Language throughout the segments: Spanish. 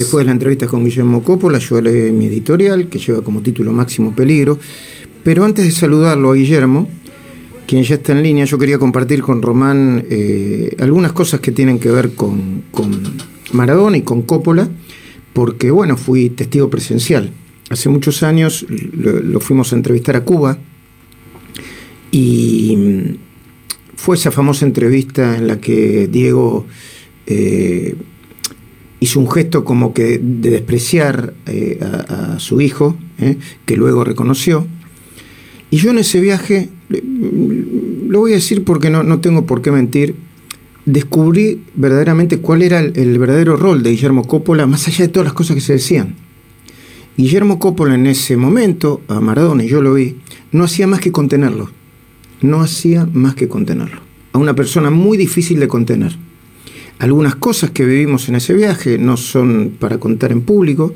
Después de la entrevista con Guillermo Coppola, yo leí mi editorial, que lleva como título Máximo Peligro. Pero antes de saludarlo a Guillermo, quien ya está en línea, yo quería compartir con Román eh, algunas cosas que tienen que ver con, Maradona y con Coppola, porque, bueno, fui testigo presencial. Hace muchos años lo, fuimos a entrevistar a Cuba y fue esa famosa entrevista en la que Diego... Eh, hizo un gesto como que de despreciar eh, a, su hijo, eh, que luego reconoció. Y yo en ese viaje, lo voy a decir porque no, no tengo por qué mentir, descubrí verdaderamente cuál era el, verdadero rol de Guillermo Coppola, más allá de todas las cosas que se decían. Guillermo Coppola en ese momento, a Maradona, y yo lo vi, no hacía más que contenerlo. No hacía más que contenerlo. A una persona muy difícil de contener algunas cosas que vivimos en ese viaje no son para contar en público,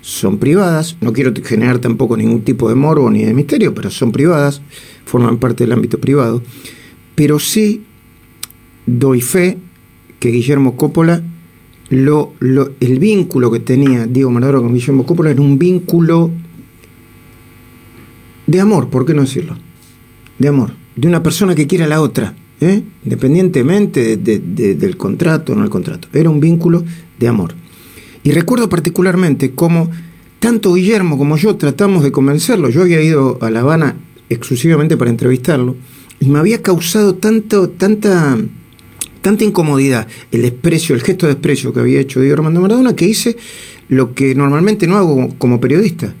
son privadas, no quiero generar tampoco ningún tipo de morbo ni de misterio, pero son privadas, forman parte del ámbito privado, pero sí doy fe que Guillermo Coppola, lo, el vínculo que tenía Diego Maradona con Guillermo Coppola era un vínculo de amor, ¿por qué no decirlo? De amor, de una persona que quiere a la otra, ¿eh? independientemente del contrato o no el contrato. Era un vínculo de amor. Y recuerdo particularmente cómo tanto Guillermo como yo tratamos de convencerlo. Yo había ido a La Habana exclusivamente para entrevistarlo y me había causado tanta, tanta incomodidad el desprecio, el gesto de desprecio que había hecho Diego Armando Maradona que hice lo que normalmente no hago como periodista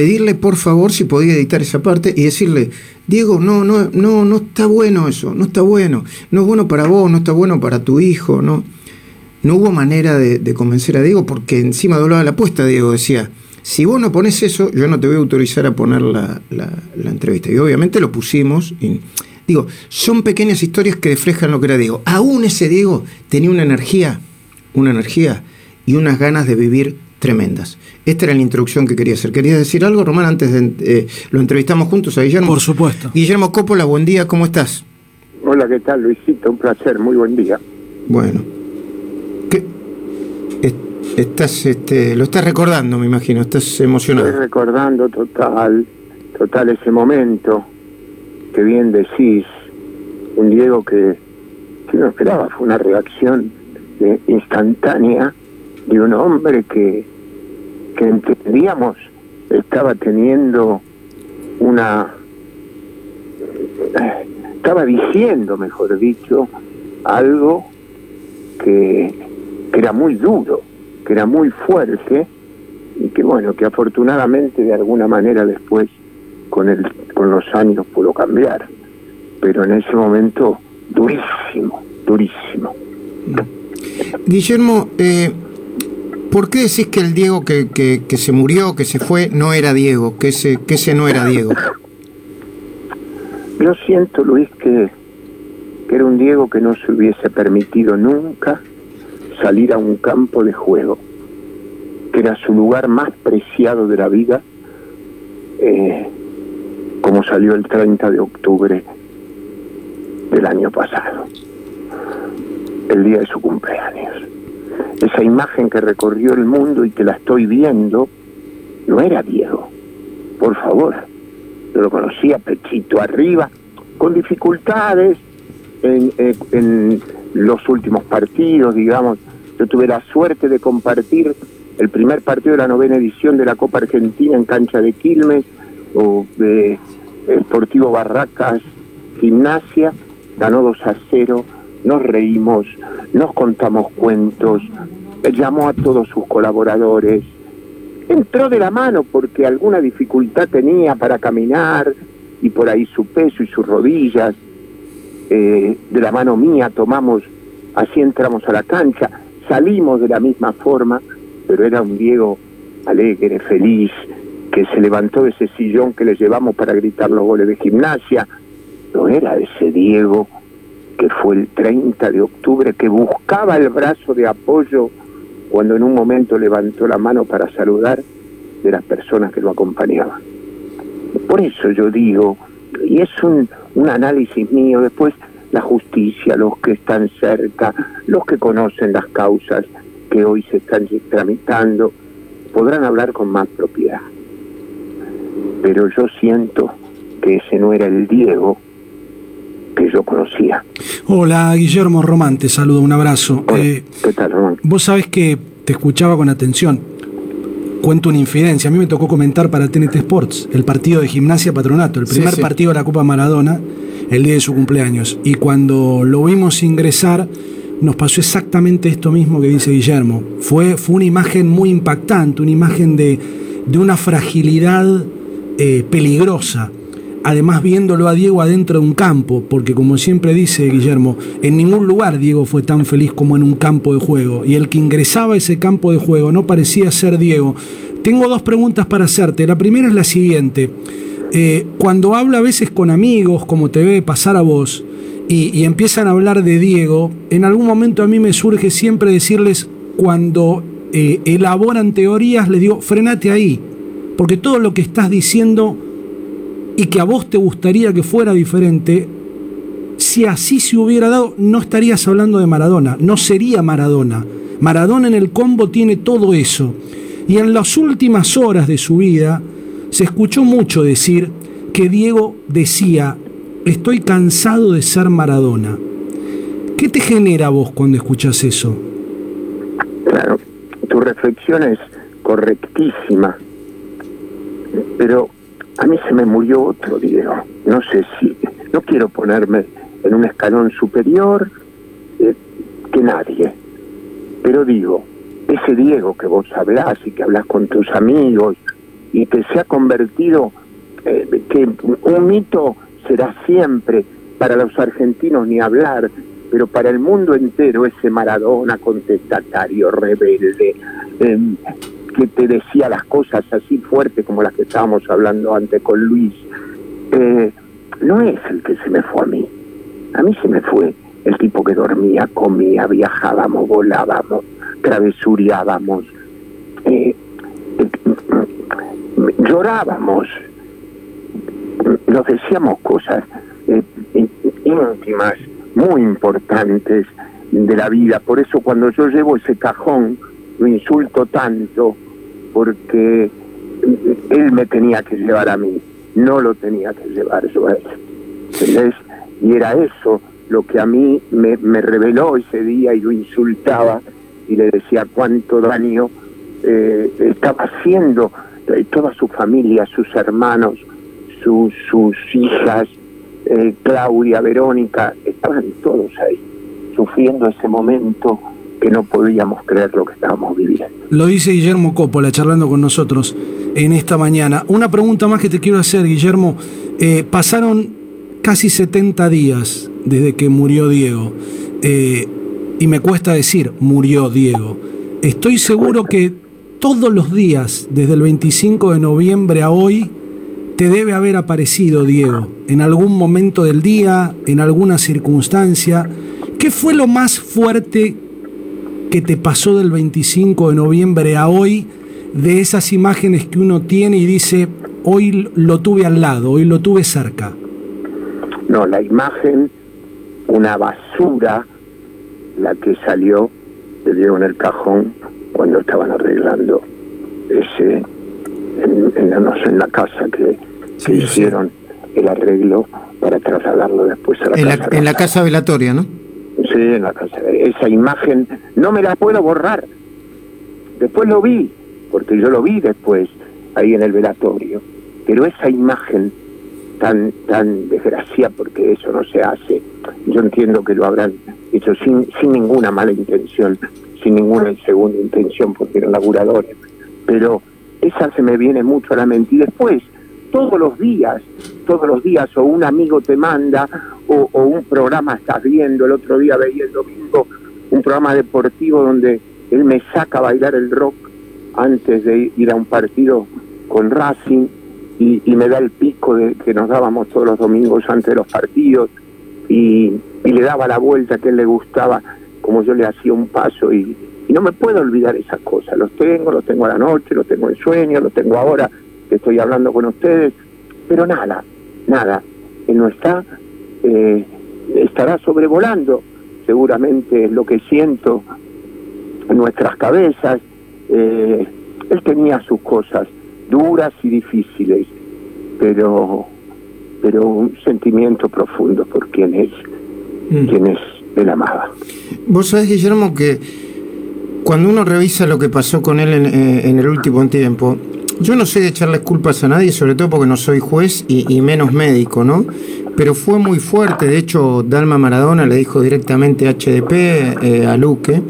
pedirle por favor si podía editar esa parte y decirle, Diego, no, no, no, no está bueno eso, no está bueno, no es bueno para vos, no está bueno para tu hijo, no. No hubo manera de, convencer a Diego porque encima doblaba la apuesta, Diego decía, si vos no pones eso, yo no te voy a autorizar a poner la, entrevista. Y obviamente lo pusimos. Digo, son pequeñas historias que reflejan lo que era Diego. Aún ese Diego tenía una energía, una energía y unas ganas de vivir tremendas. Esta era la introducción que quería hacer. ¿Querías decir algo, Román, antes de... Eh, lo entrevistamos juntos a Guillermo? Por supuesto. Guillermo Coppola, buen día, ¿cómo estás? Hola, ¿qué tal, Luisito? Un placer, muy buen día. Bueno. ¿Qué? Estás, este, lo estás recordando, me imagino, estás emocionado. Estoy recordando total, total ese momento que bien decís, un Diego que, que no esperaba, fue una reacción eh, instantánea de un hombre que, que entendíamos estaba teniendo una estaba diciendo mejor dicho algo que, que era muy duro que era muy fuerte y que bueno que afortunadamente de alguna manera después con el con los años pudo cambiar. Pero en ese momento durísimo durísimo. Guillermo eh, ¿Por qué decís que el Diego que, que, se murió, que se fue, no era Diego? Que ese, que no era Diego. Yo siento, Luis, que, que era un Diego que no se hubiese permitido nunca salir a un campo de juego, que era su lugar más preciado de la vida, eh, como salió el 30 de octubre del año pasado, el día de su cumpleaños esa imagen que recorrió el mundo y que la estoy viendo, no era Diego. Por favor, yo lo conocía pechito arriba, con dificultades en, en, los últimos partidos, digamos. Yo tuve la suerte de compartir el primer partido de la novena edición de la Copa Argentina en cancha de Quilmes o de Sportivo Barracas Gimnasia, ganó 2 a 0 nos reímos, nos contamos cuentos, llamó a todos sus colaboradores, entró de la mano porque alguna dificultad tenía para caminar y por ahí su peso y sus rodillas, eh, de la mano mía tomamos, así entramos a la cancha, salimos de la misma forma, pero era un Diego alegre, feliz, que se levantó de ese sillón que le llevamos para gritar los goles de gimnasia, no era ese Diego que fue el 30 de octubre, que buscaba el brazo de apoyo cuando en un momento levantó la mano para saludar de las personas que lo acompañaban. Por eso yo digo, y es un, un análisis mío, después la justicia, los que están cerca, los que conocen las causas, que hoy se están tramitando, podrán hablar con más propiedad. Pero yo siento que ese no era el Diego que yo conocía. Hola, Guillermo Román, te saludo, un abrazo. Eh, ¿Qué tal, Román? Vos sabés que te escuchaba con atención. Cuento una infidencia. A mí me tocó comentar para TNT Sports el partido de Gimnasia Patronato, el primer partido de la Copa Maradona, el día de su cumpleaños. Y cuando lo vimos ingresar, nos pasó exactamente esto mismo que dice Guillermo. Fue, fue una imagen muy impactante, una imagen de, de una fragilidad eh, peligrosa además viéndolo a Diego adentro de un campo, porque como siempre dice Guillermo, en ningún lugar Diego fue tan feliz como en un campo de juego, y el que ingresaba a ese campo de juego no parecía ser Diego. Tengo dos preguntas para hacerte. La primera es la siguiente. Eh, cuando habla a veces con amigos, como te ve pasar a vos, y, empiezan a hablar de Diego, en algún momento a mí me surge siempre decirles, cuando eh, elaboran teorías, les digo, frenate ahí, porque todo lo que estás diciendo y que a vos te gustaría que fuera diferente, si así se hubiera dado, no estarías hablando de Maradona, no sería Maradona. Maradona en el combo tiene todo eso. Y en las últimas horas de su vida se escuchó mucho decir que Diego decía, estoy cansado de ser Maradona. ¿Qué te genera vos cuando escuchas eso? Claro, tu reflexión es correctísima, pero a mí se me murió otro Diego. No sé si, no quiero ponerme en un escalón superior eh, que nadie, pero digo, ese Diego que vos hablás y que hablas con tus amigos y que se ha convertido, eh, que un mito será siempre, para los argentinos ni hablar, pero para el mundo entero ese Maradona contestatario, rebelde, eh, que te decía las cosas así fuertes como las que estábamos hablando antes con Luis, eh, no es el que se me fue a mí. A mí se me fue el tipo que dormía, comía, viajábamos, volábamos, travesuriábamos, eh, eh, llorábamos, nos decíamos cosas íntimas, muy importantes de la vida. Por eso cuando yo llevo ese cajón, lo insulto tanto porque él me tenía que llevar a mí, no lo tenía que llevar yo a él. Y era eso lo que a mí me, reveló ese día y lo insultaba y le decía cuánto daño eh, estaba haciendo eh, toda su familia, sus hermanos, sus, hijas, eh, Claudia, Verónica, estaban todos ahí, sufriendo ese momento que no podíamos creer lo que estábamos viviendo. Lo dice Guillermo Coppola charlando con nosotros en esta mañana. Una pregunta más que te quiero hacer, Guillermo. Eh, pasaron casi 70 días desde que murió Diego. Eh, y me cuesta decir, murió Diego. Estoy seguro que todos los días, desde el 25 de noviembre a hoy, te debe haber aparecido Diego, en algún momento del día, en alguna circunstancia. ¿Qué fue lo más fuerte que te pasó del 25 de noviembre a hoy, de esas imágenes que uno tiene y dice, hoy lo tuve al lado, hoy lo tuve cerca? No, la imagen, una basura, la que salió, le dieron el cajón cuando estaban arreglando ese, en, la, no sé, en la casa que, hicieron el arreglo para trasladarlo después a la casa. en la casa velatoria, ¿no? En la. Esa imagen no me la puedo borrar. Después lo vi, porque yo lo vi después ahí en el velatorio. Pero esa imagen tan tan desgraciada, porque eso no se hace, yo entiendo que lo habrán hecho sin, sin ninguna mala intención, sin ninguna segunda intención, porque eran laburadores. Pero esa se me viene mucho a la mente. Y después, todos los días, todos los días, o un amigo te manda, o, un programa estás viendo, el otro día veía el domingo un programa deportivo donde él me saca a bailar el rock antes de ir a un partido con Racing y, me da el pico de que nos dábamos todos los domingos antes de los partidos y, le daba la vuelta que él le gustaba como yo le hacía un paso y, no me puedo olvidar esas cosas, los tengo, los tengo a la noche, los tengo en sueño, los tengo ahora que estoy hablando con ustedes, pero nada, nada, él no está, eh, estará sobrevolando, seguramente es lo que siento, en nuestras cabezas. Eh, él tenía sus cosas duras y difíciles, pero, pero un sentimiento profundo por quien es, mm. quien es él amaba. Vos sabés, Guillermo, que cuando uno revisa lo que pasó con él en, eh, en el último tiempo, yo no sé de echarles culpas a nadie, sobre todo porque no soy juez y, menos médico, ¿no? Pero fue muy fuerte. De hecho, Dalma Maradona le dijo directamente a HDP, eh, a Luque,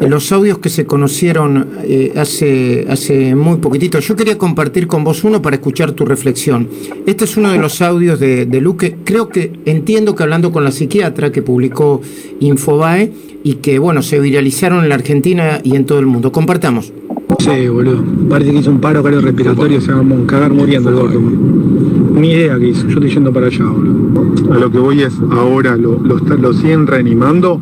en los audios que se conocieron eh, hace, hace muy poquitito. Yo quería compartir con vos uno para escuchar tu reflexión. Este es uno de los audios de, de Luque. Creo que entiendo que hablando con la psiquiatra que publicó Infobae y que, bueno, se viralizaron en la Argentina y en todo el mundo. Compartamos. Sí, boludo. Parece que hizo un paro cardiorrespiratorio, se va a cagar muriendo el gordo. Ni idea que hizo, yo estoy yendo para allá, boludo. A lo que voy es, ahora lo, lo, siguen reanimando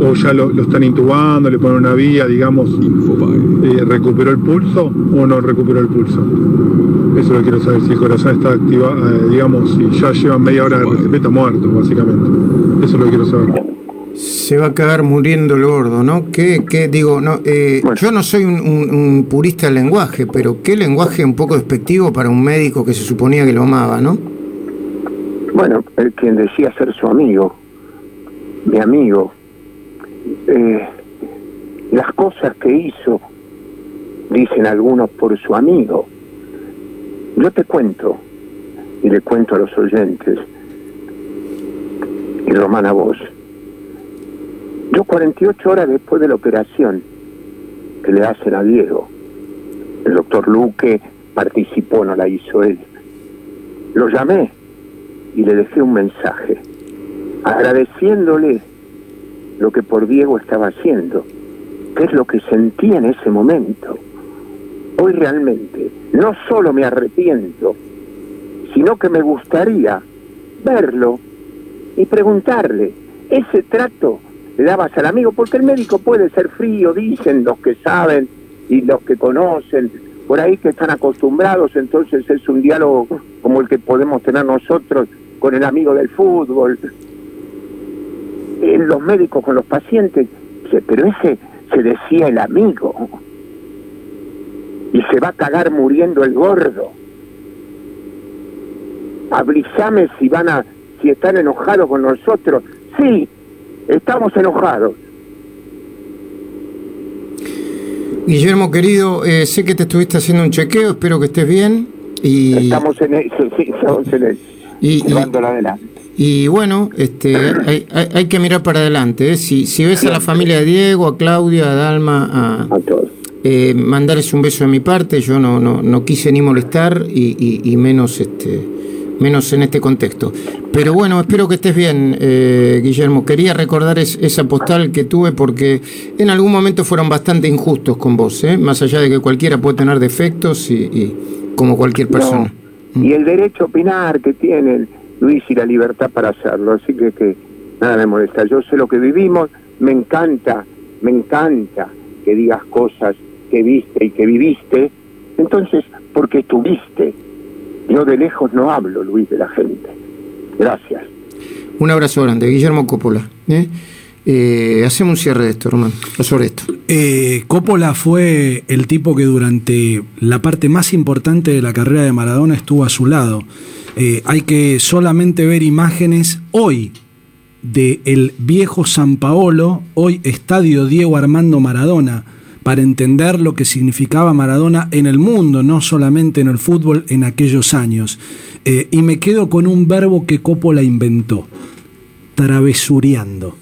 o ya lo, están intubando, le ponen una vía, digamos, eh, ¿recuperó el pulso o no recuperó el pulso? Eso lo quiero saber, si el corazón está activado, eh, digamos, si ya llevan media hora de RCP, muerto, básicamente. Eso lo quiero saber se va a cagar muriendo el gordo, ¿no? ¿Qué, qué digo? No, eh, Yo no soy un, purista del lenguaje, pero qué lenguaje un poco despectivo para un médico que se suponía que lo amaba, ¿no? Bueno, el quien decía ser su amigo, mi amigo, eh, las cosas que hizo, dicen algunos por su amigo. Yo te cuento, y le cuento a los oyentes, y Román a vos, yo 48 horas después de la operación que le hacen a Diego, el doctor Luque participó, no la hizo él. Lo llamé y le dejé un mensaje, agradeciéndole lo que por Diego estaba haciendo, qué es lo que sentí en ese momento. Hoy realmente no solo me arrepiento, sino que me gustaría verlo y preguntarle, ese trato le dabas al amigo, porque el médico puede ser frío, dicen los que saben y los que conocen, por ahí que están acostumbrados, entonces es un diálogo como el que podemos tener nosotros con el amigo del fútbol. Los médicos con los pacientes, pero ese se decía el amigo. Y se va a cagar muriendo el gordo. Avísame si van a, si están enojados con nosotros. Sí, Estamos enojados. Guillermo, querido, eh, sé que te estuviste haciendo un chequeo, espero que estés bien. Y, estamos en eso, sí, estamos en eso. Y, y, bueno, este, hay, hay, que mirar para adelante. ¿eh? Si, si ves a la familia de Diego, a Claudia, a Dalma, a, a todos. Eh, mandarles un beso de mi parte. Yo no, no, no quise ni molestar y, y menos este menos en este contexto. Pero bueno, espero que estés bien, eh, Guillermo. Quería recordar esa postal que tuve porque en algún momento fueron bastante injustos con vos, ¿eh? más allá de que cualquiera puede tener defectos y, como cualquier persona. Y el derecho a opinar que tiene Luis y la libertad para hacerlo, así que, que nada me molesta. Yo sé lo que vivimos, me encanta, me encanta que digas cosas que viste y que viviste, entonces, porque estuviste yo de lejos no hablo, Luis, de la gente. Gracias. Un abrazo grande, Guillermo Coppola. ¿eh? Eh, hacemos un cierre de esto, hermano, sobre esto. Eh, Coppola fue el tipo que durante la parte más importante de la carrera de Maradona estuvo a su lado. hay que solamente ver imágenes hoy de el viejo San Paolo, hoy Estadio Diego Armando Maradona para entender lo que significaba Maradona en el mundo, no solamente en el fútbol en aquellos años. Eh, y me quedo con un verbo que Coppola inventó, travesureando.